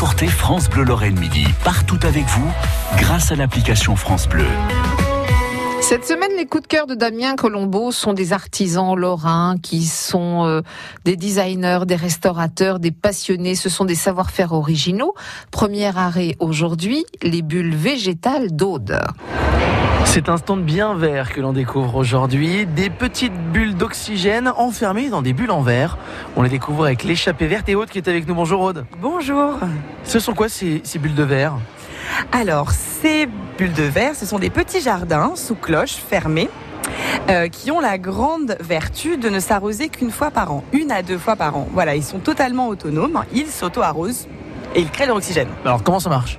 Emportez France Bleu Lorraine Midi partout avec vous grâce à l'application France Bleu. Cette semaine, les coups de cœur de Damien Colombo sont des artisans lorrains qui sont euh, des designers, des restaurateurs, des passionnés. Ce sont des savoir-faire originaux. Premier arrêt aujourd'hui, les bulles végétales d'Aude. C'est un stand bien vert que l'on découvre aujourd'hui. Des petites bulles d'oxygène enfermées dans des bulles en verre. On les découvre avec l'échappée verte et Aude qui est avec nous. Bonjour Aude. Bonjour. Ce sont quoi ces, ces bulles de verre? Alors, ces bulles de verre, ce sont des petits jardins sous cloche fermés. euh, qui ont la grande vertu de ne s'arroser qu'une fois par an, une à deux fois par an. Voilà, ils sont totalement autonomes, ils s'auto-arrosent et ils créent de l'oxygène. Alors comment ça marche?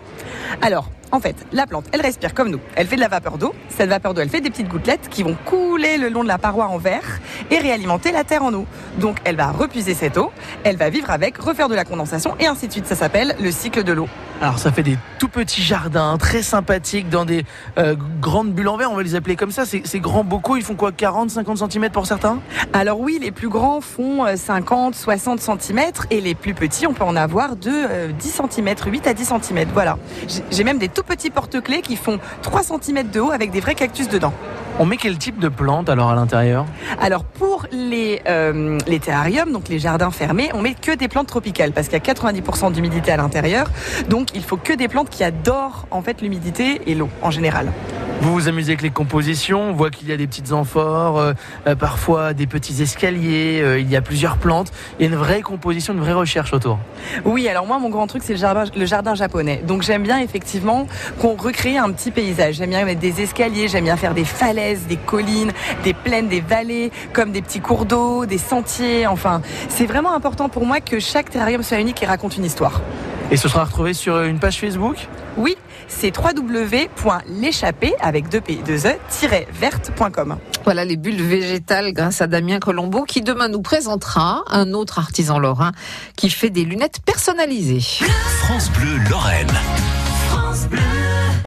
Alors, en fait, la plante, elle respire comme nous. Elle fait de la vapeur d'eau. Cette vapeur d'eau, elle fait des petites gouttelettes qui vont couler le long de la paroi en verre et réalimenter la terre en eau. Donc, elle va repuiser cette eau, elle va vivre avec, refaire de la condensation et ainsi de suite. Ça s'appelle le cycle de l'eau. Alors ça fait des tout petits jardins très sympathiques dans des euh, grandes bulles en verre, on va les appeler comme ça. Ces, ces grands bocaux, ils font quoi 40, 50 cm pour certains? Alors oui, les plus grands font euh, 50, 60 cm et les plus petits, on peut en avoir de euh, 10 cm, 8 à 10 cm. Voilà. J'ai- J'ai même des tout petits porte-clés qui font 3 cm de haut avec des vrais cactus dedans. On met quel type de plante alors à l'intérieur? Alors pour les, euh, les terrariums, donc les jardins fermés, on met que des plantes tropicales parce qu'il y a 90% d'humidité à l'intérieur. Donc il faut que des plantes qui adorent en fait l'humidité et l'eau en général. Vous vous amusez avec les compositions, on voit qu'il y a des petites amphores, euh, euh, parfois des petits escaliers, euh, il y a plusieurs plantes. Il y a une vraie composition, une vraie recherche autour. Oui, alors moi, mon grand truc, c'est le jardin, le jardin japonais. Donc j'aime bien effectivement qu'on recrée un petit paysage. J'aime bien mettre des escaliers, j'aime bien faire des falaises, des collines, des plaines, des vallées, comme des petits cours d'eau, des sentiers. Enfin, c'est vraiment important pour moi que chaque terrarium soit unique et raconte une histoire. Et ce sera retrouvé sur une page Facebook Oui, c'est www.l'échappée avec 2 p 2 e verte.com. Voilà les bulles végétales grâce à Damien Colombo qui demain nous présentera un autre artisan lorrain qui fait des lunettes personnalisées. France Bleu Lorraine. France Bleu.